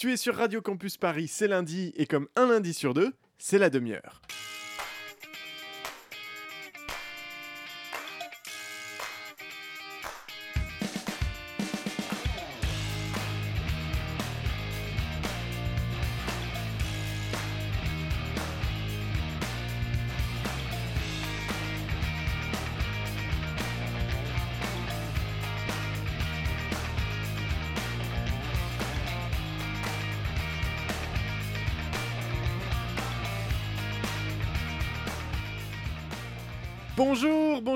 Tu es sur Radio Campus Paris, c'est lundi, et comme un lundi sur deux, c'est la demi-heure.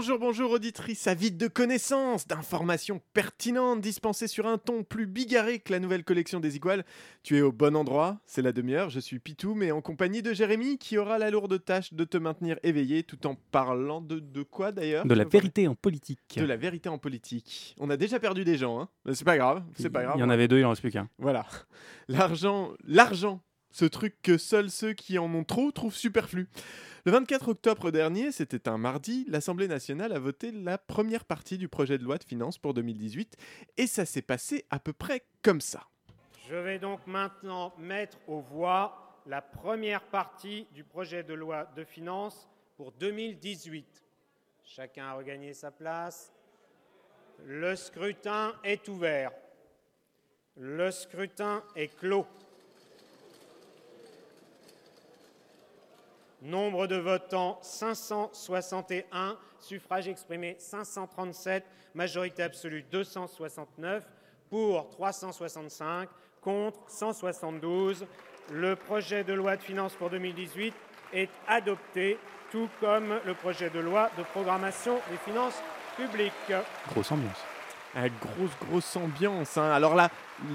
Bonjour, bonjour, auditrice avide de connaissances, d'informations pertinentes dispensées sur un ton plus bigarré que la nouvelle collection des Iguales. Tu es au bon endroit, c'est la demi-heure, je suis Pitou, mais en compagnie de Jérémy qui aura la lourde tâche de te maintenir éveillé tout en parlant de, de quoi d'ailleurs? De la vérité en politique. De la vérité en politique. On a déjà perdu des gens, hein. C'est pas grave, c'est pas grave. Il y en avait deux, il en reste plus qu'un. Voilà. L'argent, l'argent, ce truc que seuls ceux qui en ont trop trouvent superflu. Le 24 octobre dernier, c'était un mardi, l'Assemblée nationale a voté la première partie du projet de loi de finances pour 2018 et ça s'est passé à peu près comme ça. Je vais donc maintenant mettre aux voix la première partie du projet de loi de finances pour 2018. Chacun a regagné sa place. Le scrutin est ouvert. Le scrutin est clos. Nombre de votants 561, suffrage exprimé 537, majorité absolue 269, pour 365, contre 172. Le projet de loi de finances pour 2018 est adopté, tout comme le projet de loi de programmation des finances publiques. Grosse ambiance. Ah, grosse, grosse ambiance. hein. Alors là,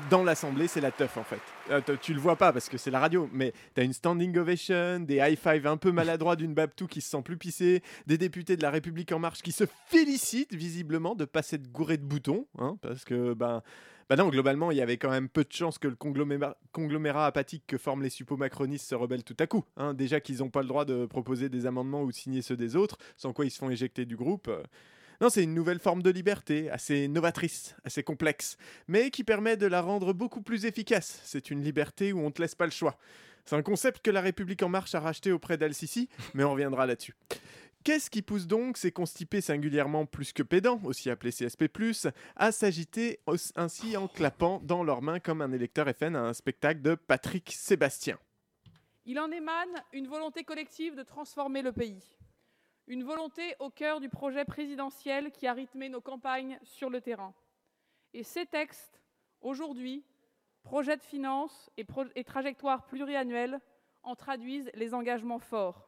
dans l'Assemblée, c'est la teuf en fait. Euh, tu le vois pas parce que c'est la radio, mais t'as une standing ovation, des high five un peu maladroits d'une Babtou qui se sent plus pissée, des députés de la République En Marche qui se félicitent visiblement de passer de gourée de boutons, hein, parce que ben. Bah non, globalement, il y avait quand même peu de chances que le conglomérat, conglomérat apathique que forment les suppos-macronistes se rebelle tout à coup. hein. Déjà qu'ils n'ont pas le droit de proposer des amendements ou signer ceux des autres, sans quoi ils se font éjecter du groupe. euh. Non, c'est une nouvelle forme de liberté, assez novatrice, assez complexe, mais qui permet de la rendre beaucoup plus efficace. C'est une liberté où on ne te laisse pas le choix. C'est un concept que la République En Marche a racheté auprès d'Al-Sisi, mais on reviendra là-dessus. Qu'est-ce qui pousse donc ces constipés singulièrement plus que pédants, aussi appelés CSP+, à s'agiter ainsi en clapant dans leurs mains comme un électeur FN à un spectacle de Patrick Sébastien? Il en émane une volonté collective de transformer le pays. Une volonté au cœur du projet présidentiel qui a rythmé nos campagnes sur le terrain. Et ces textes, aujourd'hui, projet de finances et, pro- et trajectoire pluriannuelle, en traduisent les engagements forts.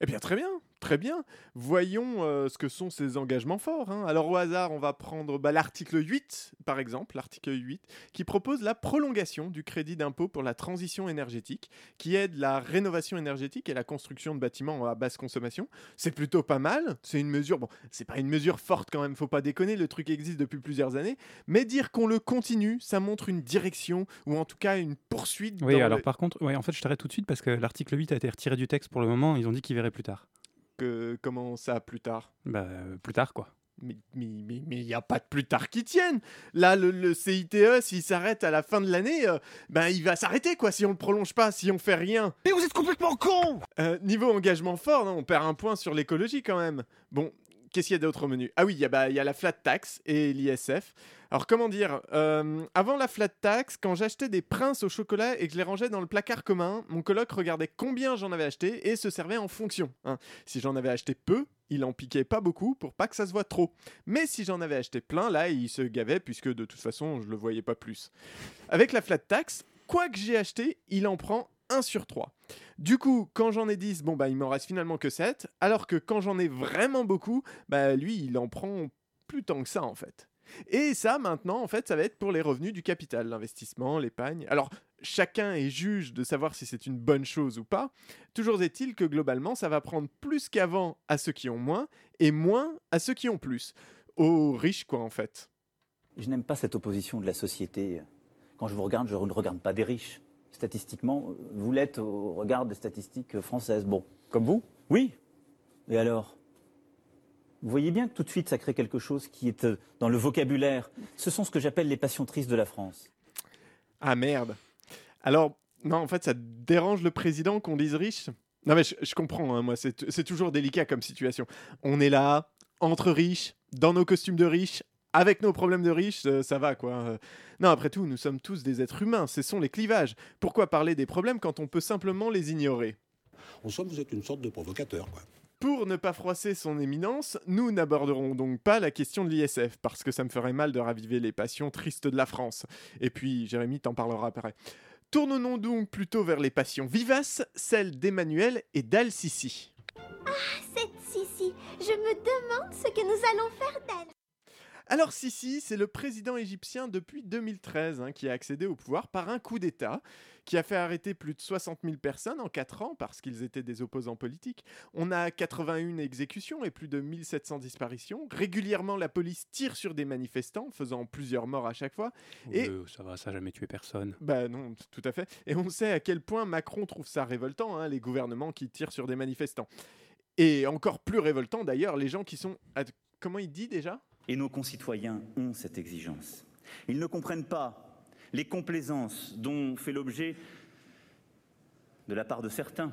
Eh bien, très bien, très bien. Voyons euh, ce que sont ces engagements forts. hein. Alors, au hasard, on va prendre bah, l'article 8, par exemple, l'article 8, qui propose la prolongation du crédit d'impôt pour la transition énergétique, qui aide la rénovation énergétique et la construction de bâtiments à basse consommation. C'est plutôt pas mal. C'est une mesure, bon, c'est pas une mesure forte quand même, faut pas déconner, le truc existe depuis plusieurs années. Mais dire qu'on le continue, ça montre une direction, ou en tout cas une poursuite. Oui, alors le- par contre, ouais, en fait, je t'arrête tout de suite parce que l'article 8 a été retiré du texte pour le moment. Ils ont dit qu'ils verraient plus tard. Que- comment ça plus tard? Bah, plus tard, quoi. Mais mais mais mais il y a pas de plus tard qui tienne. Là le, le CITE s'il s'arrête à la fin de l'année, euh, ben il va s'arrêter quoi si on le prolonge pas, si on fait rien. Mais vous êtes complètement con Euh, niveau engagement fort, non, on perd un point sur l'écologie quand même. Bon, qu'est-ce qu'il y a d'autre au menu? Ah oui, il y, a, bah, il y a la flat tax et l'ISF. Alors comment dire euh, Avant la flat tax, quand j'achetais des princes au chocolat et que je les rangeais dans le placard commun, mon coloc regardait combien j'en avais acheté et se servait en fonction. hein. Si j'en avais acheté peu, il en piquait pas beaucoup pour pas que ça se voit trop. Mais si j'en avais acheté plein, là, il se gavait puisque de toute façon, je le voyais pas plus. Avec la flat tax, quoi que j'ai acheté, il en prend 1 sur 3. Du coup, quand j'en ai 10, bon bah il m'en reste finalement que 7, alors que quand j'en ai vraiment beaucoup, bah lui, il en prend plus tant que ça en fait. Et ça, maintenant, en fait, ça va être pour les revenus du capital, l'investissement, l'épargne. Alors, chacun est juge de savoir si c'est une bonne chose ou pas. Toujours est-il que globalement, ça va prendre plus qu'avant à ceux qui ont moins et moins à ceux qui ont plus. Aux riches, quoi, en fait. Je n'aime pas cette opposition de la société. Quand je vous regarde, je ne regarde pas des riches. Statistiquement, vous l'êtes au regard des statistiques françaises. Bon, comme vous Oui. Et alors Vous voyez bien que tout de suite, ça crée quelque chose qui est euh, dans le vocabulaire. Ce sont ce que j'appelle les passions tristes de la France. Ah merde. Alors, non, en fait, ça dérange le président qu'on dise riche Non, mais je, je comprends, hein, moi, c'est toujours délicat comme situation. On est là, entre riches, dans nos costumes de riches, avec nos problèmes de riches, euh, ça va quoi. Euh, Non, après tout, nous sommes tous des êtres humains, ce sont les clivages. Pourquoi parler des problèmes quand on peut simplement les ignorer? En somme, vous êtes une sorte de provocateur, quoi. Pour ne pas froisser son éminence, nous n'aborderons donc pas la question de l'ISF, parce que ça me ferait mal de raviver les passions tristes de la France. Et puis, Jérémy t'en parlera après. Tournons donc plutôt vers les passions vivaces, celles d'Emmanuel et d'Al-Sisi. Cette Sissi, je me demande ce que nous allons faire d'elle. Alors Sisi, c'est le président égyptien depuis 2013 hein, qui a accédé au pouvoir par un coup d'État, qui a fait arrêter plus de 60 000 personnes en 4 ans parce qu'ils étaient des opposants politiques. On a 81 exécutions et plus de 1700 disparitions. Régulièrement, la police tire sur des manifestants, faisant plusieurs morts à chaque fois. Et- ça va, ça n'a jamais tué personne. Bah non, tout à fait. Et on sait à quel point Macron trouve ça révoltant, hein, les gouvernements qui tirent sur des manifestants. Et encore plus révoltant d'ailleurs, les gens qui sont... à- Comment il dit déjà? Et nos concitoyens ont cette exigence. Ils ne comprennent pas les complaisances dont fait l'objet, de la part de certains,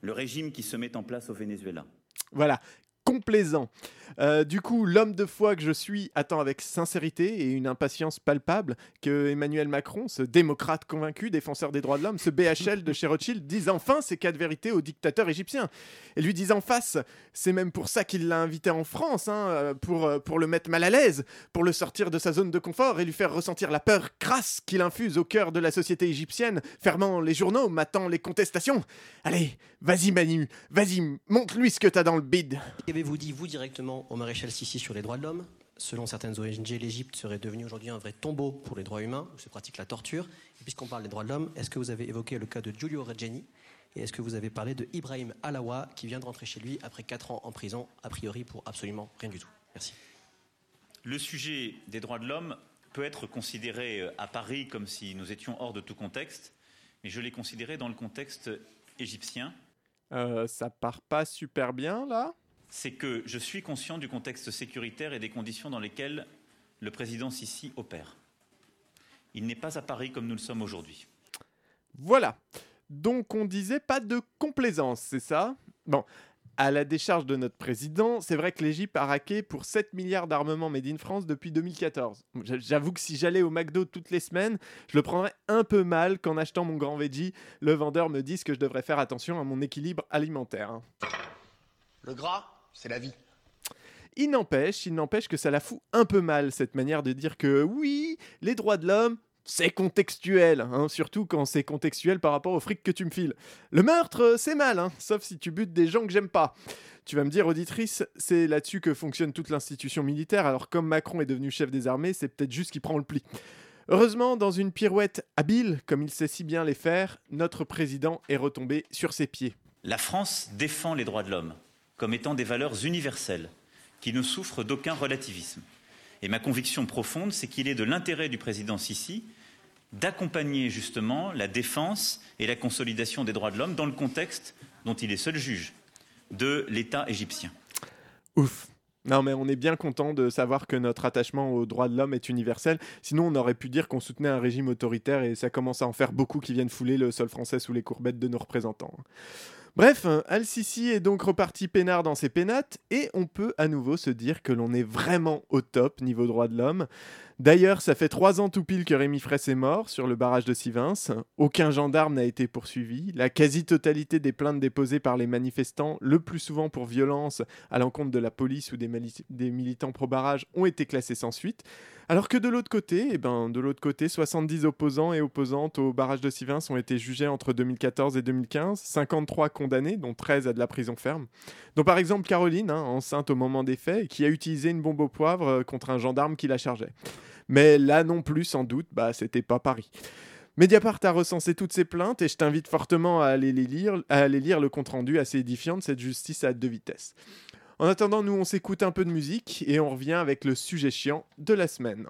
le régime qui se met en place au Venezuela. Voilà, complaisant. Euh, du coup, l'homme de foi que je suis attend avec sincérité et une impatience palpable que Emmanuel Macron, ce démocrate convaincu, défenseur des droits de l'homme, ce BHL de chez Rothschild, dise enfin ces quatre vérités au dictateur égyptien. Et lui dise en face, c'est même pour ça qu'il l'a invité en France, hein, euh, pour, euh, pour le mettre mal à l'aise, pour le sortir de sa zone de confort et lui faire ressentir la peur crasse qu'il infuse au cœur de la société égyptienne, fermant les journaux, matant les contestations. Allez, vas-y Manu, vas-y, montre-lui ce que t'as dans le bide. Qu'avez-vous dit, vous, directement, au maréchal Sissi sur les droits de l'homme Selon certaines ONG, l'Égypte serait devenue aujourd'hui un vrai tombeau pour les droits humains, où se pratique la torture. Et puisqu'on parle des droits de l'homme, est-ce que vous avez évoqué le cas de Giulio Regeni Et est-ce que vous avez parlé de Ibrahim Alawa, qui vient de rentrer chez lui après 4 ans en prison, a priori pour absolument rien du tout? Merci. Le sujet des droits de l'homme peut être considéré euh, à Paris comme si nous étions hors de tout contexte, mais je l'ai considéré dans le contexte égyptien. Euh, ça part pas super bien là? C'est que je suis conscient du contexte sécuritaire et des conditions dans lesquelles le président Sisi opère. Il n'est pas à Paris comme nous le sommes aujourd'hui. Voilà. Donc on disait pas de complaisance, c'est ça? Bon, à la décharge de notre président, c'est vrai que l'Égypte a raqué pour 7 milliards d'armements made in France depuis 2014. J'a- J'avoue que si j'allais au McDo toutes les semaines, je le prendrais un peu mal qu'en achetant mon grand veggie, le vendeur me dise que je devrais faire attention à mon équilibre alimentaire. Le gras, c'est la vie. Il n'empêche, il n'empêche que ça la fout un peu mal, cette manière de dire que oui, les droits de l'homme, c'est contextuel, hein, surtout quand c'est contextuel par rapport au fric que tu me files. Le meurtre, c'est mal, hein, sauf si tu butes des gens que j'aime pas. Tu vas me dire, auditrice, c'est là-dessus que fonctionne toute l'institution militaire, alors comme Macron est devenu chef des armées, c'est peut-être juste qu'il prend le pli. Heureusement, dans une pirouette habile, comme il sait si bien les faire, notre président est retombé sur ses pieds. La France défend les droits de l'homme comme étant des valeurs universelles qui ne souffrent d'aucun relativisme. Et ma conviction profonde, c'est qu'il est de l'intérêt du président Sisi d'accompagner justement la défense et la consolidation des droits de l'homme dans le contexte dont il est seul juge de l'État égyptien. Ouf. Non, mais on est bien content de savoir que notre attachement aux droits de l'homme est universel. Sinon, on aurait pu dire qu'on soutenait un régime autoritaire et ça commence à en faire beaucoup qui viennent fouler le sol français sous les courbettes de nos représentants. Bref, euh, Al-Sisi est donc reparti peinard dans ses pénates et on peut à nouveau se dire que l'on est vraiment au top niveau droits de l'homme. D'ailleurs, ça fait trois ans tout pile que Rémi Fraisse est mort sur le barrage de Sivins. Aucun gendarme n'a été poursuivi. La quasi-totalité des plaintes déposées par les manifestants, le plus souvent pour violence à l'encontre de la police ou des, militants pro-barrage, ont été classées sans suite. Alors que de l'autre côté, eh ben, de l'autre côté, 70 opposants et opposantes au barrage de Sivins ont été jugés entre 2014 et 2015, 53 condamnés, dont 13 à de la prison ferme. Dont par exemple Caroline, hein, enceinte au moment des faits, qui a utilisé une bombe au poivre euh, contre un gendarme qui la chargeait. Mais là non plus, sans doute, bah, c'était pas Paris. Mediapart a recensé toutes ces plaintes et je t'invite fortement à aller, les à aller lire le compte-rendu assez édifiant de cette justice à deux vitesses. En attendant, nous, on s'écoute un peu de musique et on revient avec le sujet chiant de la semaine.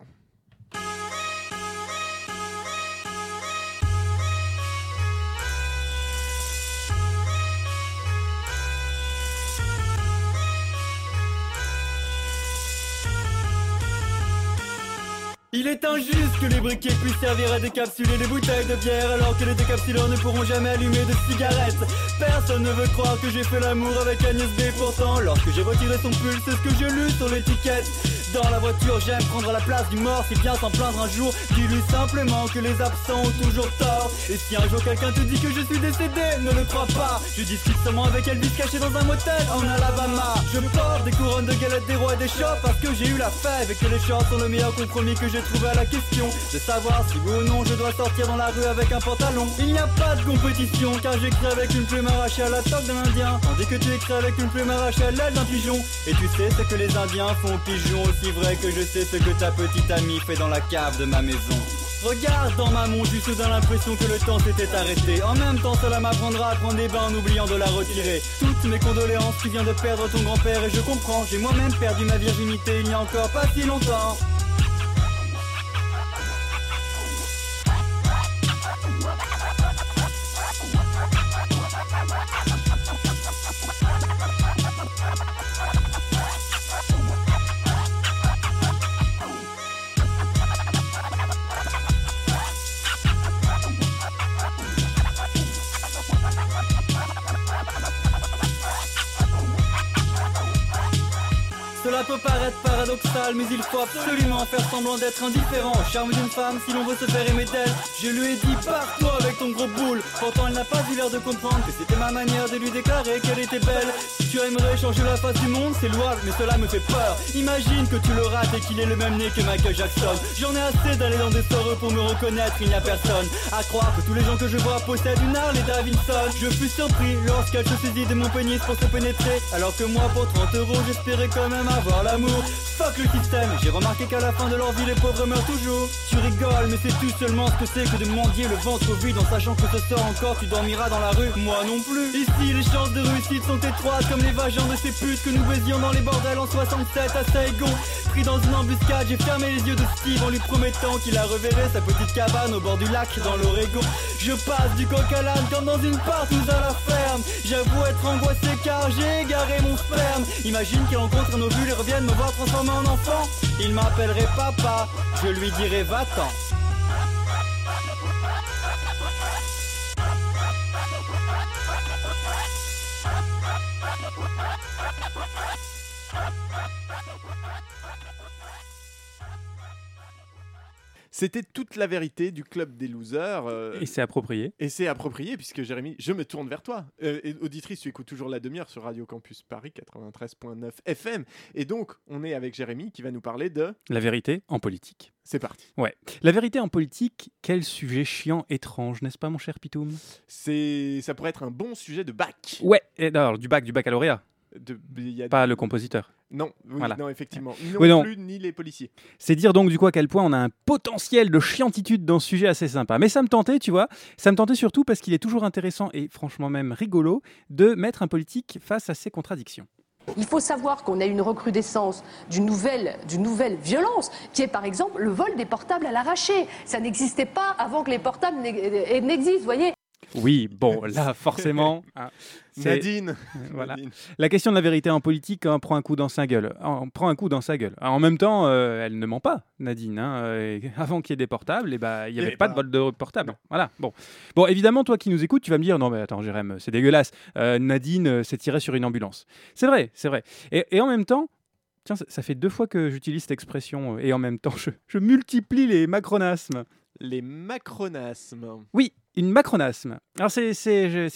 Il est injuste que les briquets puissent servir à décapsuler les bouteilles de bière alors que les décapsuleurs ne pourront jamais allumer de cigarettes. Personne ne veut croire que j'ai fait l'amour avec Agnès B. Pourtant, lorsque j'ai retiré son pull, c'est ce que j'ai lu sur l'étiquette. Dans la voiture, j'aime prendre la place du mort, si bien s'en plaindre un jour. Dis-lui simplement que les absents ont toujours tort. Et si un jour quelqu'un te dit que je suis décédé, ne le crois pas. Je discute seulement avec Elvis caché dans un motel en Alabama. Je porte des couronnes de galettes des rois et des chops parce que j'ai eu la fève et que les shorts sont le meilleur compromis que j'ai trouvé à la question de savoir si oui ou non je dois sortir dans la rue avec un pantalon. Il n'y a pas de compétition car j'écris avec une plume arrachée à la d'un indien, tandis que tu écris avec une plume arrachée à l'aile d'un pigeon. Et tu sais ce que les indiens font aux pigeons aussi vrai que je sais ce que ta petite amie fait dans la cave de ma maison. Regarde dans ma montre, juste dans l'impression que le temps s'était arrêté. En même temps, cela m'apprendra à prendre des bains en oubliant de la retirer. Toutes mes condoléances, tu viens de perdre ton grand-père et je comprends. J'ai moi-même perdu ma virginité il n'y a encore pas si longtemps. Mais il faut absolument faire semblant d'être indifférent charme d'une femme si l'on veut se faire aimer d'elle. Je lui ai dit pars-toi avec ton gros boule. Pourtant, elle n'a pas eu l'air de comprendre que c'était ma manière de lui déclarer qu'elle était belle. Si tu aimerais changer la face du monde, c'est louable, mais cela me fait peur. Imagine que tu le rates et qu'il ait le même nez que Michael Jackson. J'en ai assez d'aller dans des soirées pour me reconnaître, il n'y a personne. À croire que tous les gens que je vois possèdent une Harley Davidson. Je fus surpris lorsqu'elle se saisit de mon pénis pour se pénétrer. Alors que moi, pour 30 euros, j'espérais quand même avoir l'amour. Fuck le j'ai remarqué qu'à la fin de leur vie, les pauvres meurent toujours. Tu rigoles, mais c'est tout seulement ce que c'est que de mendier le ventre vide en sachant que ce soir encore tu dormiras dans la rue. Moi non plus. Ici, les chances de réussite sont étroites comme les vagins de ces putes que nous baisions dans les bordels en 67 à Saigon. Pris dans une embuscade, j'ai fermé les yeux de Steve en lui promettant qu'il la reverrait sa petite cabane au bord du lac dans l'Oregon. Je passe du coq à l'âne comme dans une partouze à la ferme. J'avoue être angoissé car j'ai égaré mon sperme. Imagine qu'il rencontre un ovule et revienne me voir transformé en enfant. Il m'appellerait papa, je lui dirais va-t'en. C'était toute la vérité du club des losers. euh, Et c'est approprié. Et c'est approprié puisque Jérémy, je me tourne vers toi. Euh, et auditrice, tu écoutes toujours la demi-heure sur Radio Campus Paris 93.9 FM. Et donc, on est avec Jérémy qui va nous parler de. La vérité en politique. C'est parti. Ouais. La vérité en politique, quel sujet chiant, étrange, n'est-ce pas, mon cher Pitoum? C'est, ça pourrait être un bon sujet de bac. Ouais, et alors du bac, du baccalauréat? De- il y a- Pas le compositeur. Non, oui, Voilà. non, effectivement. Oui, non, plus, ni les policiers. C'est dire donc du coup à quel point on a un potentiel de chiantitude dans ce sujet assez sympa. Mais ça me tentait, tu vois, ça me tentait surtout parce qu'il est toujours intéressant et franchement même rigolo de mettre un politique face à ses contradictions. Il faut savoir qu'on a une recrudescence d'une nouvelle, d'une nouvelle violence, qui est par exemple le vol des portables à l'arraché. Ça n'existait pas avant que les portables n'ex- n'existent, vous voyez. Oui, bon, là, forcément. c'est- Nadine. voilà. Nadine. La question de la vérité en politique hein, prend un coup dans sa gueule. En- prend un coup dans sa gueule. En même temps, euh, elle ne ment pas, Nadine. hein, euh, avant qu'il y ait des portables, eh ben, il n'y avait avait pas de vol de portable. Voilà. Bon. bon, évidemment, toi qui nous écoutes, tu vas me dire non, mais attends, Jérém, c'est dégueulasse. Euh, Nadine euh, s'est tirée sur une ambulance. C'est vrai, c'est vrai. Et, et en même temps, tiens, ça, fait deux fois que j'utilise cette expression. Et en même temps, je, je multiplie les macronasmes. Les macronasmes. Oui, une macronasme. Alors c'est,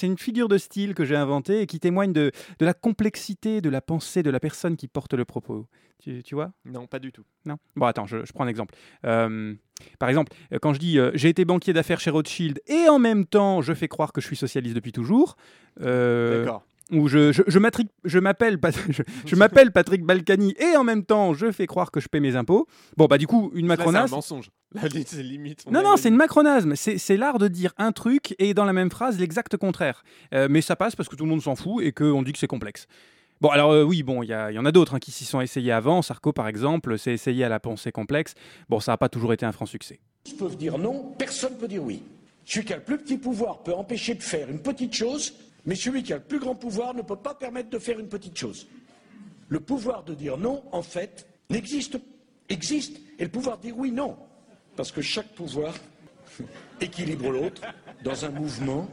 une figure de style que j'ai inventée et qui témoigne de, de la complexité de la pensée de la personne qui porte le propos. Tu, tu vois? Non, pas du tout. Non? Bon, attends, je, je prends un exemple. Euh, par exemple, euh, quand je dis euh, j'ai été banquier d'affaires chez Rothschild et en même temps je fais croire que je suis socialiste depuis toujours. euh, D'accord. Ou je, je, je m'attrique- je m'appelle je, je m'appelle Patrick Balkany et en même temps je fais croire que je paie mes impôts. Bon, bah du coup, une Là, c'est un macronasme. mensonge. Là, limite. on Non, non, c'est une macronasme. C'est c'est l'art de dire un truc et dans la même phrase l'exact contraire. Euh, mais ça passe parce que tout le monde s'en fout et qu'on dit que c'est complexe. Bon, alors euh, oui, bon, il y, en a d'autres hein, qui s'y sont essayés avant. Sarko, par exemple, s'est essayé à la pensée complexe. Bon, ça n'a pas toujours été un franc succès. peuvent dire non, personne ne peut dire oui. Celui qui a le plus petit pouvoir peut empêcher de faire une petite chose, mais celui qui a le plus grand pouvoir ne peut pas permettre de faire une petite chose. Le pouvoir de dire non, en fait, n'existe existe. Et le pouvoir dire oui, non. Parce que chaque pouvoir équilibre l'autre dans un mouvement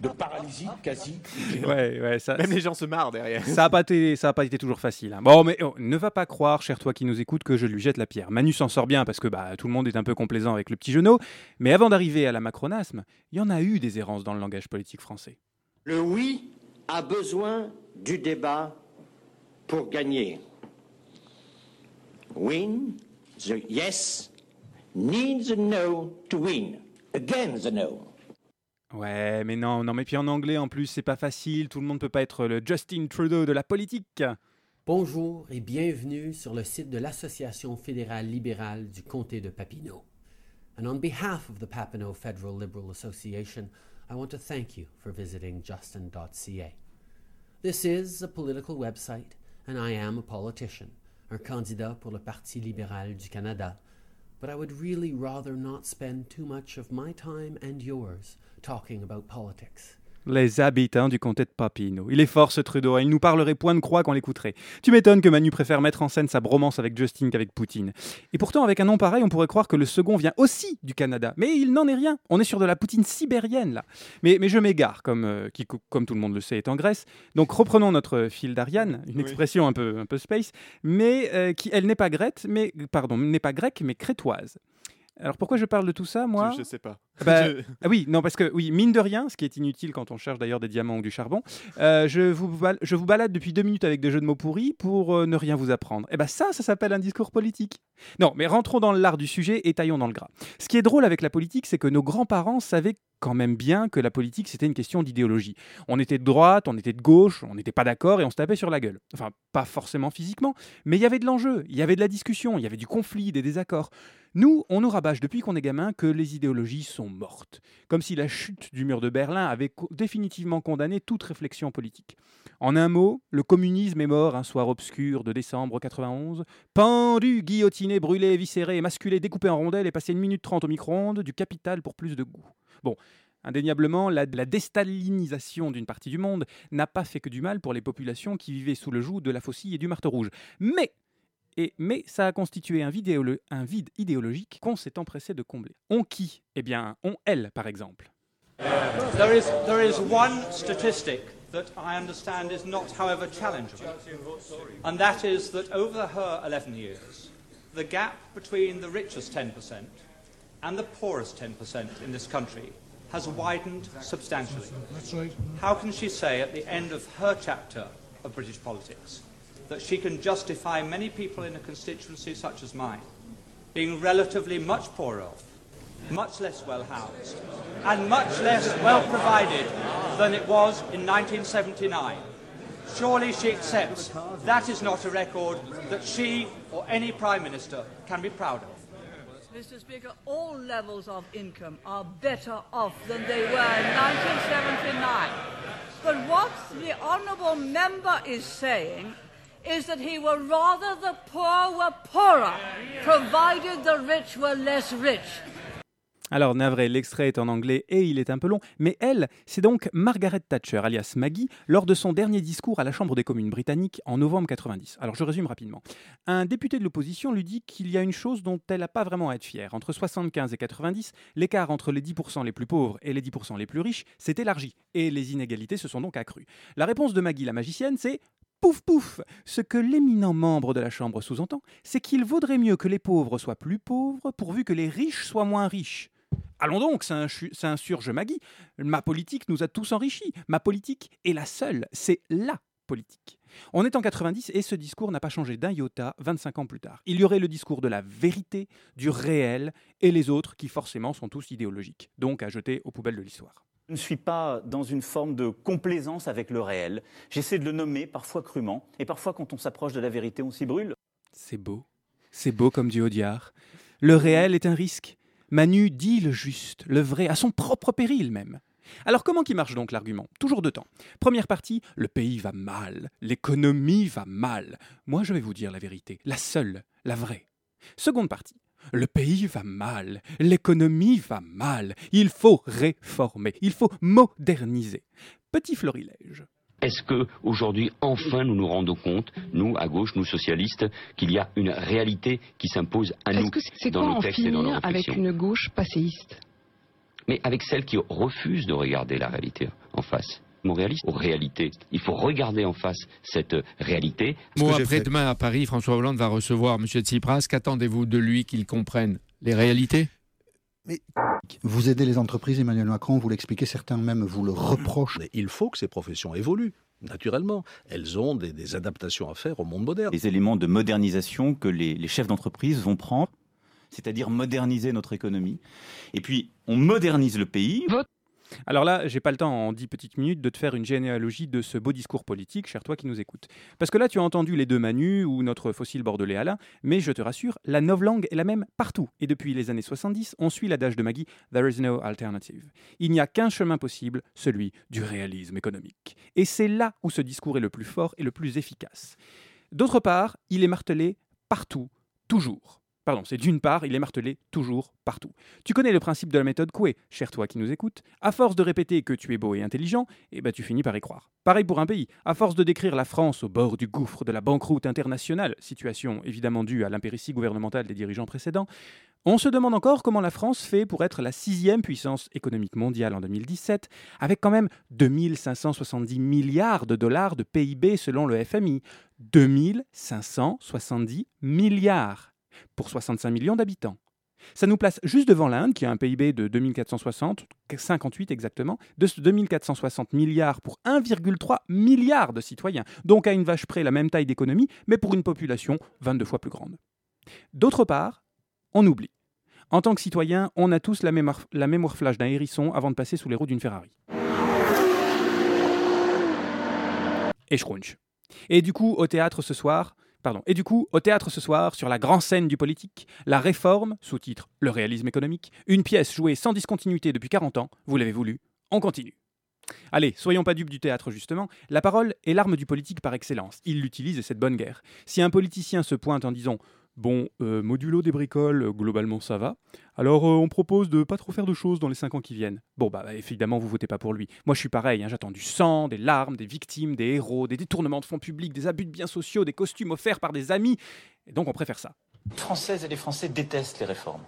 de paralysie quasi. Ouais, ouais, ça, Même les gens se marrent derrière. ça n'a pas, été- ça a pas été toujours facile. hein. Bon, mais oh, ne va pas croire, cher toi qui nous écoute, que je lui jette la pierre. Manu s'en sort bien parce que bah, tout le monde est un peu complaisant avec le petit genou. Mais avant d'arriver à la macronasme, il y en a eu des errances dans le langage politique français. Le oui a besoin du débat pour gagner. Win, the yes needs a no to win. Again the no. Ouais, mais non, non, mais puis en anglais en plus, c'est pas facile. Tout le monde peut pas être le Justin Trudeau de la politique. Bonjour et bienvenue sur le site de l'Association fédérale libérale du comté de Papineau. And on behalf of the Papineau Federal Liberal Association, I want to thank you for visiting justin.ca. This is a political website, and I am a politician, un candidat pour le Parti libéral du Canada. But I would really rather not spend too much of my time and yours talking about politics. Les habitants du comté de Papineau. Il est fort ce Trudeau, hein. il nous parlerait point de croix qu'on l'écouterait. Tu m'étonnes que Manu préfère mettre en scène sa bromance avec Justin qu'avec Poutine. Et pourtant, avec un nom pareil, on pourrait croire que le second vient aussi du Canada. Mais il n'en est rien. On est sur de la Poutine sibérienne là. Mais, mais je m'égare, comme, euh, qui, comme tout le monde le sait, est en Grèce. Donc reprenons notre fil d'Ariane, une Oui. expression un peu, un peu space, mais euh, qui, elle n'est pas grecque, mais pardon, n'est pas grecque, mais crétoise. Alors pourquoi je parle de tout ça, moi? Je, je sais pas. Bah, Je- ah oui, non, parce que, oui, mine de rien, ce qui est inutile quand on cherche d'ailleurs des diamants ou du charbon, euh, je, vous bal- je vous balade depuis deux minutes avec des jeux de mots pourris pour euh, ne rien vous apprendre. Et ben ça, ça s'appelle un discours politique. Non, mais rentrons dans l'art du sujet et taillons dans le gras. Ce qui est drôle avec la politique, c'est que nos grands-parents savaient quand même bien que la politique, c'était une question d'idéologie. On était de droite, on était de gauche, on n'était pas d'accord et on se tapait sur la gueule. Enfin, pas forcément physiquement, mais il y avait de l'enjeu, il y avait de la discussion, il y avait du conflit, des désaccords. Nous, on nous rabâche depuis qu'on est gamin que les idéologies sont mortes, comme si la chute du mur de Berlin avait définitivement condamné toute réflexion politique. En un mot, le communisme est mort un soir obscur de décembre 91, pendu, guillotiné, brûlé, éviscéré, émasculé, découpé en rondelles et passé une minute trente au micro-ondes, du capital pour plus de goût. Bon, indéniablement, la, la déstalinisation d'une partie du monde n'a pas fait que du mal pour les populations qui vivaient sous le joug de la faucille et du marteau rouge. Mais et, mais ça a constitué un, vidéolo- un vide idéologique qu'on s'est empressé de combler. On qui? Eh bien, on elle, par exemple. There is, there is one statistic that I understand is not, however, challengeable, and that is that over her 11 years, the gap between the richest 10% and the poorest 10% in this country has widened substantially. That's right. How can she say at the end of her chapter of British politics that she can justify many people in a constituency such as mine being relatively much poorer off, much less well housed, and much less well provided than it was in 1979? Surely she accepts that is not a record that she or any Prime Minister can be proud of. Mr. Speaker, all levels of income are better off than they were in 1979. But what the honourable member is saying is that he rather the poor were poorer, provided the rich were less rich. Alors, navré, l'extrait est en anglais et il est un peu long, mais elle, c'est donc Margaret Thatcher, alias Maggie, lors de son dernier discours à la Chambre des communes britanniques en novembre 90. Alors, je résume rapidement. Un député de l'opposition lui dit qu'il y a une chose dont elle n'a pas vraiment à être fière. Entre 75 et 90, l'écart entre les 10% les plus pauvres et les 10% les plus riches s'est élargi, et les inégalités se sont donc accrues. La réponse de Maggie, la magicienne, c'est Pouf pouf Ce que l'éminent membre de la Chambre sous-entend, c'est qu'il vaudrait mieux que les pauvres soient plus pauvres pourvu que les riches soient moins riches. Allons donc, s'inchu- s'insurge Maggie. Ma politique nous a tous enrichis. Ma politique est la seule. C'est LA politique. On est en 90 et ce discours n'a pas changé d'un iota 25 ans plus tard. Il y aurait le discours de la vérité, du réel et les autres qui forcément sont tous idéologiques, donc à jeter aux poubelles de l'histoire. Je ne suis pas dans une forme de complaisance avec le réel. J'essaie de le nommer, parfois crûment, et parfois quand on s'approche de la vérité, on s'y brûle. C'est beau. C'est beau comme du Audiard. Le réel est un risque. Manu dit le juste, le vrai, à son propre péril même. Alors comment qui marche donc l'argument? Toujours deux temps. Première partie, le pays va mal, l'économie va mal. Moi je vais vous dire la vérité, la seule, la vraie. Seconde partie, le pays va mal, l'économie va mal, il faut réformer, il faut moderniser. Petit florilège. Est-ce que aujourd'hui, enfin, nous nous rendons compte, nous à gauche, nous socialistes, qu'il y a une réalité qui s'impose à nous Est-ce que c'est dans quoi nos en textes et dans nos avec une gauche passéiste? Mais avec celle qui refuse de regarder la réalité en face. Réaliste, aux réalités. Il faut regarder en face cette réalité. Mot après-demain à Paris, François Hollande va recevoir M. Tsipras. Qu'attendez-vous de lui qu'il comprenne les réalités? Vous aidez les entreprises, Emmanuel Macron, vous l'expliquez, certains même vous le reprochent. Il faut que ces professions évoluent. Naturellement, elles ont des, des adaptations à faire au monde moderne. Les éléments de modernisation que les, les chefs d'entreprise vont prendre, c'est-à-dire moderniser notre économie. Et puis, on modernise le pays. Alors là, j'ai pas le temps en 10 petites minutes de te faire une généalogie de ce beau discours politique, cher toi qui nous écoutes. Parce que là, tu as entendu les deux Manu ou notre fossile bordelais Alain, mais je te rassure, la novlangue est la même partout. Et depuis les années 70, on suit l'adage de Maggie There is no alternative. Il n'y a qu'un chemin possible, celui du réalisme économique. Et c'est là où ce discours est le plus fort et le plus efficace. D'autre part, il est martelé partout, toujours. Pardon, c'est d'une part, il est martelé toujours, partout. Tu connais le principe de la méthode Coué, cher toi qui nous écoutes. À force de répéter que tu es beau et intelligent, eh ben tu finis par y croire. Pareil pour un pays. À force de décrire la France au bord du gouffre de la banqueroute internationale, situation évidemment due à l'impéritie gouvernementale des dirigeants précédents, on se demande encore comment la France fait pour être la sixième puissance économique mondiale en 2017, avec quand même 2570 milliards de dollars de PIB selon le FMI. 2570 milliards pour 65 millions d'habitants. Ça nous place juste devant l'Inde, qui a un PIB de 2460, 58 exactement, de 2460 milliards pour 1,3 milliard de citoyens, donc à une vache près la même taille d'économie, mais pour une population 22 fois plus grande. D'autre part, on oublie. En tant que citoyen, on a tous la mémoire, la mémoire flash d'un hérisson avant de passer sous les roues d'une Ferrari. Et scrunch. Et du coup, au théâtre ce soir, Et du coup, au théâtre ce soir, sur la grande scène du politique, La Réforme, sous-titre Le réalisme économique, une pièce jouée sans discontinuité depuis 40 ans, vous l'avez voulu, on continue. Allez, soyons pas dupes du théâtre justement, la parole est l'arme du politique par excellence, il l'utilise et c'est bonne guerre. Si un politicien se pointe en disant Bon, euh, modulo des bricoles, globalement ça va. Alors euh, on propose de pas trop faire de choses dans les 5 ans qui viennent. Bon bah évidemment vous votez pas pour lui. Moi je suis pareil, hein, j'attends du sang, des larmes, des victimes, des héros, des détournements de fonds publics, des abus de biens sociaux, des costumes offerts par des amis. Et donc on préfère ça. Les Françaises et les Français détestent les réformes.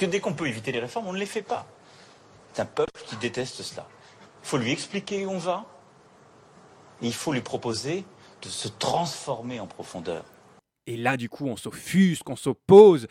Dès qu'on peut éviter les réformes, on ne les fait pas. C'est un peuple qui déteste cela. Il faut lui expliquer où on va. Il faut lui proposer de se transformer en profondeur. Et là, du coup, on s'offusque, on s'oppose.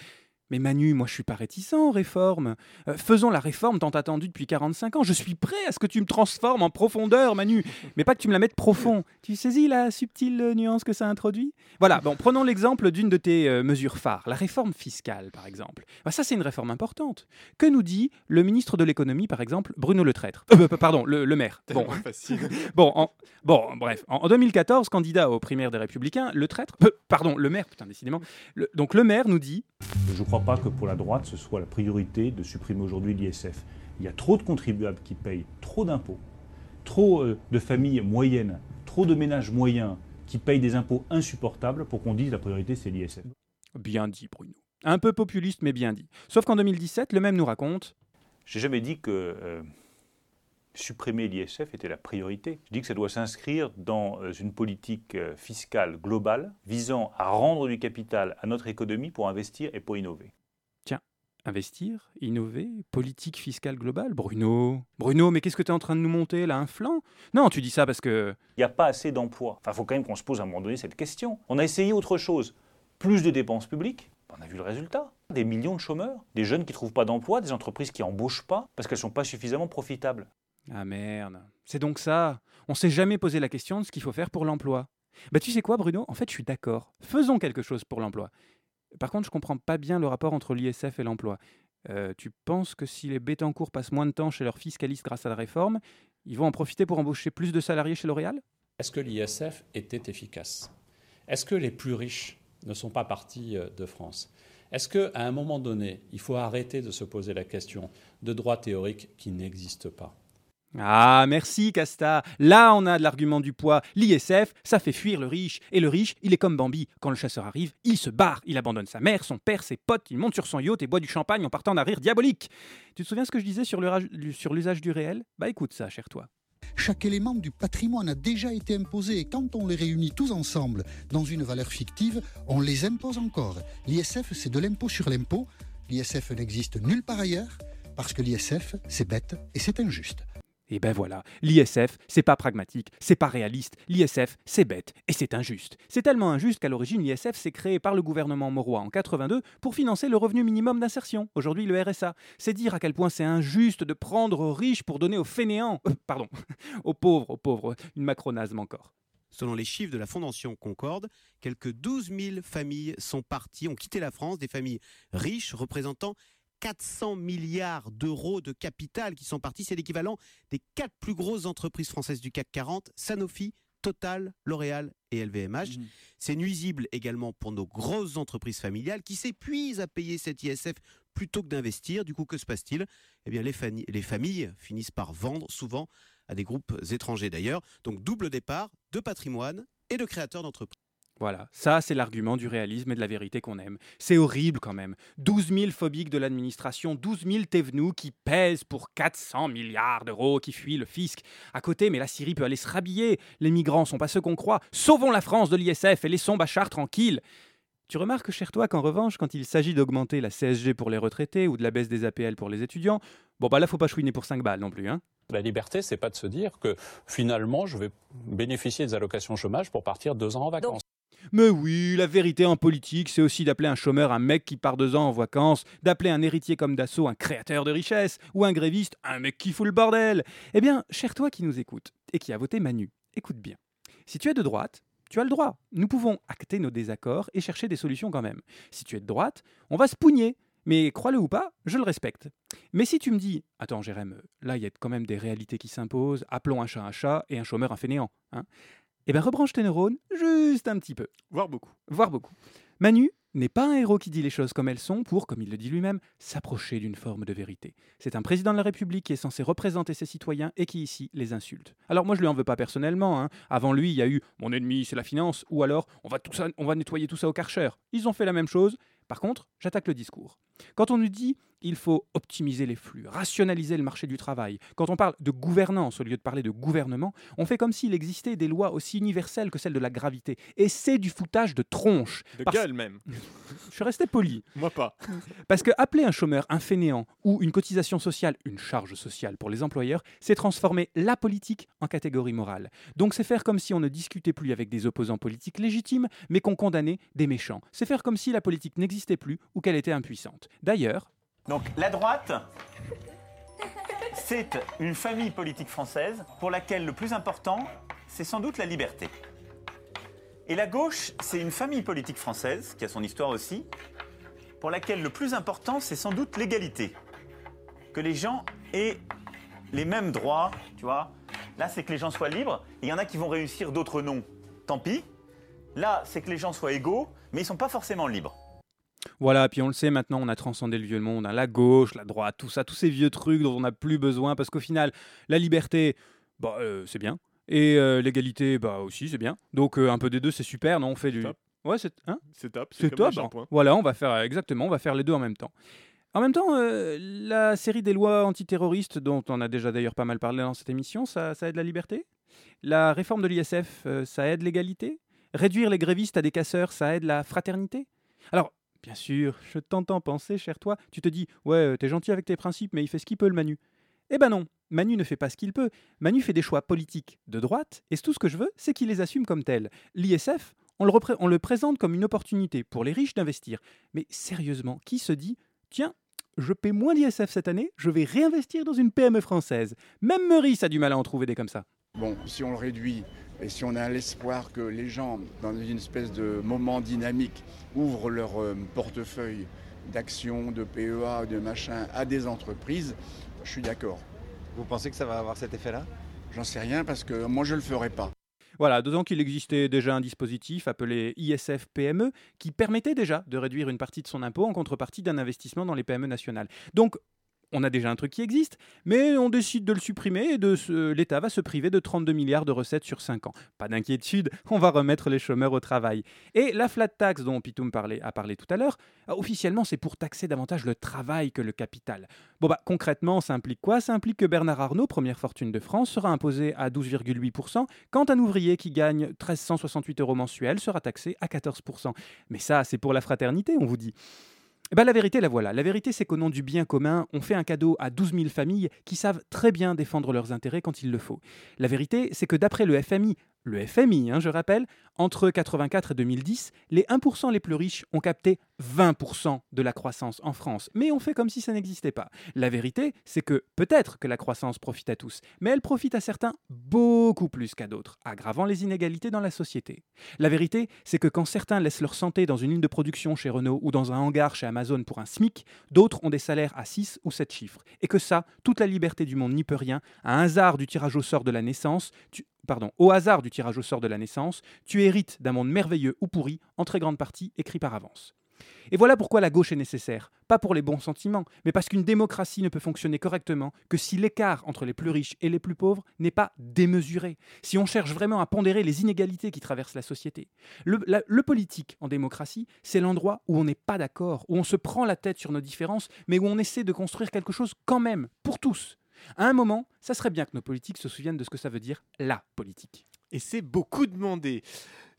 Mais Manu, moi je suis pas réticent aux réformes. Euh, faisons la réforme tant attendue depuis 45 ans. Je suis prêt à ce que tu me transformes en profondeur, Manu. Mais pas que tu me la mettes profond. Tu saisis la subtile nuance que ça introduit? Voilà, bon, prenons l'exemple d'une de tes euh, mesures phares, la réforme fiscale, par exemple. Bah, ça, c'est une réforme importante. Que nous dit le ministre de l'économie, par exemple, Bruno Le Traître? Euh, Pardon, le, le maire. Bon, bon, en- bon, bref, en, en 2014, candidat aux primaires des Républicains, Le Traître, euh, pardon, le maire, putain, décidément. Le- donc le maire nous dit Je ne crois pas que pour la droite, ce soit la priorité de supprimer aujourd'hui l'ISF. Il y a trop de contribuables qui payent trop d'impôts, trop euh, de familles moyennes, trop de ménages moyens qui payent des impôts insupportables pour qu'on dise la priorité c'est l'ISF. Bien dit, Bruno. Un peu populiste, mais bien dit. Sauf qu'en 2017, le même nous raconte J'ai jamais dit que euh, supprimer l'ISF était la priorité. Je dis que ça doit s'inscrire dans euh, une politique euh, fiscale globale visant à rendre du capital à notre économie pour investir et pour innover. Tiens, investir, innover, politique fiscale globale Bruno Bruno, mais qu'est-ce que tu es en train de nous monter là Un flanc? Non, tu dis ça parce que. Il n'y a pas assez d'emplois. Enfin, il faut quand même qu'on se pose à un moment donné cette question. On a essayé autre chose. Plus de dépenses publiques. On a vu le résultat. Des millions de chômeurs, des jeunes qui ne trouvent pas d'emploi, des entreprises qui embauchent pas parce qu'elles ne sont pas suffisamment profitables. Ah merde. C'est donc ça. On s'est jamais posé la question de ce qu'il faut faire pour l'emploi. Bah tu sais quoi, Bruno? En fait, je suis d'accord. Faisons quelque chose pour l'emploi. Par contre, je comprends pas bien le rapport entre l'ISF et l'emploi. Euh, tu penses que si les Bettencourt passent moins de temps chez leur fiscaliste grâce à la réforme, ils vont en profiter pour embaucher plus de salariés chez L'Oréal? Est-ce que l'ISF était efficace? Est-ce que les plus riches ne sont pas partis euh, de France? Est-ce qu'à un moment donné, il faut arrêter de se poser la question de droits théoriques qui n'existent pas? Ah, merci Casta. Là, on a de l'argument du poids. L'ISF, ça fait fuir le riche. Et le riche, il est comme Bambi. Quand le chasseur arrive, il se barre. Il abandonne sa mère, son père, ses potes. Il monte sur son yacht et boit du champagne en partant d'un rire diabolique. Tu te souviens ce que je disais sur l'usage du réel? Bah écoute ça, cher toi. chaque élément du patrimoine a déjà été imposé et quand on les réunit tous ensemble dans une valeur fictive, on les impose encore. L'ISF, c'est de l'impôt sur l'impôt. L'ISF n'existe nulle part ailleurs parce que l'ISF, c'est bête et c'est injuste. Et ben voilà, l'ISF, c'est pas pragmatique, c'est pas réaliste, l'ISF, c'est bête et c'est injuste. C'est tellement injuste qu'à l'origine, l'ISF s'est créé par le gouvernement Mauroy en 82 pour financer le revenu minimum d'insertion, aujourd'hui le RSA. C'est dire à quel point c'est injuste de prendre aux riches pour donner aux fainéants, euh, pardon, aux pauvres, aux pauvres, une macronasme encore. Selon les chiffres de la Fondation Concorde, quelques 12 000 familles sont parties, ont quitté la France, des familles riches représentant 400 milliards d'euros de capital qui sont partis. C'est l'équivalent des quatre plus grosses entreprises françaises du CAC 40, Sanofi, Total, L'Oréal et LVMH. C'est nuisible également pour nos grosses entreprises familiales qui s'épuisent à payer cet ISF plutôt que d'investir. Du coup, que se passe-t-il? Eh bien, les, fani- les familles finissent par vendre souvent à des groupes étrangers d'ailleurs. Donc, double départ de patrimoine et de créateurs d'entreprises. Voilà, ça c'est l'argument du réalisme et de la vérité qu'on aime. C'est horrible quand même. 12 000 phobiques de l'administration, 12 000 Thévenous qui pèsent pour 400 milliards d'euros, qui fuient le fisc. À côté, mais la Syrie peut aller se rhabiller. Les migrants sont pas ceux qu'on croit. Sauvons la France de l'ISF et laissons Bachar tranquille. Tu remarques, cher toi, qu'en revanche, quand il s'agit d'augmenter la CSG pour les retraités ou de la baisse des APL pour les étudiants, bon bah là faut pas chouiner pour 5 balles non plus, hein. La liberté, c'est pas de se dire que finalement, je vais bénéficier des allocations chômage pour partir deux ans en vacances. Mais oui, la vérité en politique, c'est aussi d'appeler un chômeur un mec qui part deux ans en vacances, d'appeler un héritier comme Dassault un créateur de richesse, ou un gréviste un mec qui fout le bordel. Eh bien, cher toi qui nous écoute, et qui a voté Manu, écoute bien. Si tu es de droite, tu as le droit. Nous pouvons acter nos désaccords et chercher des solutions quand même. Si tu es de droite, on va se pougner. Mais crois-le ou pas, je le respecte. Mais si tu me dis, attends Jérém, là il y a quand même des réalités qui s'imposent, appelons un chat un chat et un chômeur un fainéant. Hein eh bien rebranche tes neurones juste un petit peu. Voire beaucoup. Voire beaucoup. Manu n'est pas un héros qui dit les choses comme elles sont pour, comme il le dit lui-même, s'approcher d'une forme de vérité. C'est un président de la République qui est censé représenter ses citoyens et qui ici les insulte. Alors moi je lui en veux pas personnellement. hein. Avant lui, il y a eu mon ennemi c'est la finance ou alors on va, tout ça, on va nettoyer tout ça au Karcher. Ils ont fait la même chose. Par contre, j'attaque le discours. Quand on nous dit il faut optimiser les flux, rationaliser le marché du travail, quand on parle de gouvernance au lieu de parler de gouvernement, on fait comme s'il existait des lois aussi universelles que celles de la gravité. Et c'est du foutage de tronche. De Parce- gueule même. Je suis resté poli. Moi pas. Parce que appeler un chômeur un fainéant ou une cotisation sociale une charge sociale pour les employeurs, c'est transformer la politique en catégorie morale. Donc c'est faire comme si on ne discutait plus avec des opposants politiques légitimes, mais qu'on condamnait des méchants. C'est faire comme si la politique n'existait plus ou qu'elle était impuissante. D'ailleurs, Donc la droite, c'est une famille politique française pour laquelle le plus important, c'est sans doute la liberté. Et la gauche, c'est une famille politique française, qui a son histoire aussi, pour laquelle le plus important, c'est sans doute l'égalité. Que les gens aient les mêmes droits, tu vois. Là, c'est que les gens soient libres. Il y en a qui vont réussir, d'autres non. Tant pis. Là, c'est que les gens soient égaux, mais ils ne sont pas forcément libres. Voilà, puis on le sait maintenant, on a transcendé le vieux monde, hein, la gauche, la droite, tout ça, tous ces vieux trucs dont on n'a plus besoin, parce qu'au final, la liberté, bah, euh, c'est bien, et euh, l'égalité, bah aussi, c'est bien. Donc euh, un peu des deux, c'est super, non On fait du. top. Ouais, c'est hein? C'est top. C'est top. shampoing. Voilà, on va faire exactement, on va faire les deux en même temps. En même temps, la série des lois antiterroristes, dont on a déjà d'ailleurs pas mal parlé dans cette émission, ça, ça aide la liberté? La réforme de l'ISF, ça aide l'égalité? Réduire les grévistes à des casseurs, ça aide la fraternité? Alors, bien sûr, je t'entends penser, cher toi, tu te dis, ouais, euh, t'es gentil avec tes principes, mais il fait ce qu'il peut, le Manu. Eh ben non, Manu ne fait pas ce qu'il peut. Manu fait des choix politiques de droite, et tout ce que je veux, c'est qu'il les assume comme tels. L'ISF, on le, présente comme une opportunité pour les riches d'investir. Mais sérieusement, qui se dit, tiens, je paie moins d'ISF cette année, je vais réinvestir dans une PME française Même Meurice a du mal à en trouver des comme ça. Bon, si on le réduit et si on a l'espoir que les gens, dans une espèce de moment dynamique, ouvrent leur euh, portefeuille d'actions, de PEA, de machin à des entreprises, je suis d'accord. Vous pensez que ça va avoir cet effet-là? J'en sais rien parce que moi je le ferai pas. Voilà, d'autant qu'il existait déjà un dispositif appelé ISF PME qui permettait déjà de réduire une partie de son impôt en contrepartie d'un investissement dans les PME nationales. Donc, on a déjà un truc qui existe, mais on décide de le supprimer et l'État va se priver de 32 milliards de recettes sur 5 ans. Pas d'inquiétude, on va remettre les chômeurs au travail. Et la flat tax dont Pitoum a parlé tout à l'heure, euh, officiellement c'est pour taxer davantage le travail que le capital. Bon bah concrètement ça implique quoi? Ça implique que Bernard Arnault, première fortune de France, sera imposé à 12,8%, quand un ouvrier qui gagne 1368 euros mensuels sera taxé à 14%. Mais ça c'est pour la fraternité, on vous dit. Eh ben, la vérité, la voilà. La vérité, c'est qu'au nom du bien commun, on fait un cadeau à 12 000 familles qui savent très bien défendre leurs intérêts quand il le faut. La vérité, c'est que d'après le FMI, le FMI, hein, je rappelle, entre 84 et 2010, les 1% les plus riches ont capté 20% de la croissance en France. Mais on fait comme si ça n'existait pas. La vérité, c'est que peut-être que la croissance profite à tous, mais elle profite à certains beaucoup plus qu'à d'autres, aggravant les inégalités dans la société. La vérité, c'est que quand certains laissent leur santé dans une ligne de production chez Renault ou dans un hangar chez Amazon pour un SMIC, d'autres ont des salaires à 6 ou 7 chiffres. Et que ça, toute la liberté du monde n'y peut rien, un hasard du tirage au sort de la naissance, tu- au hasard du tirage au sort de la naissance, tu hérites d'un monde merveilleux ou pourri, en très grande partie écrit par avance. Et voilà pourquoi la gauche est nécessaire. Pas pour les bons sentiments, mais parce qu'une démocratie ne peut fonctionner correctement que si l'écart entre les plus riches et les plus pauvres n'est pas démesuré. Si on cherche vraiment à pondérer les inégalités qui traversent la société. Le politique en démocratie, c'est l'endroit où on n'est pas d'accord, où on se prend la tête sur nos différences, mais où on essaie de construire quelque chose quand même, pour tous. À un moment, ça serait bien que nos politiques se souviennent de ce que ça veut dire la politique. Et c'est beaucoup demandé.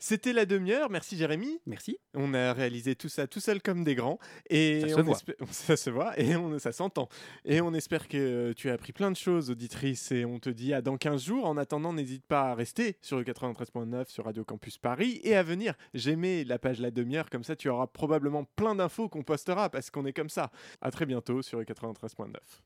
C'était la demi-heure. Merci Jérémy. Merci. On a réalisé tout ça tout seul comme des grands. Et Ça se on voit. Ça se voit et on- ça s'entend. Et on espère que tu as appris plein de choses, auditrice. Et on te dit à dans 15 jours. En attendant, n'hésite pas à rester sur le 93.9 sur Radio Campus Paris et à venir. J'aimais la page La Demi-heure. Comme ça, tu auras probablement plein d'infos qu'on postera parce qu'on est comme ça. À très bientôt sur le 93.9.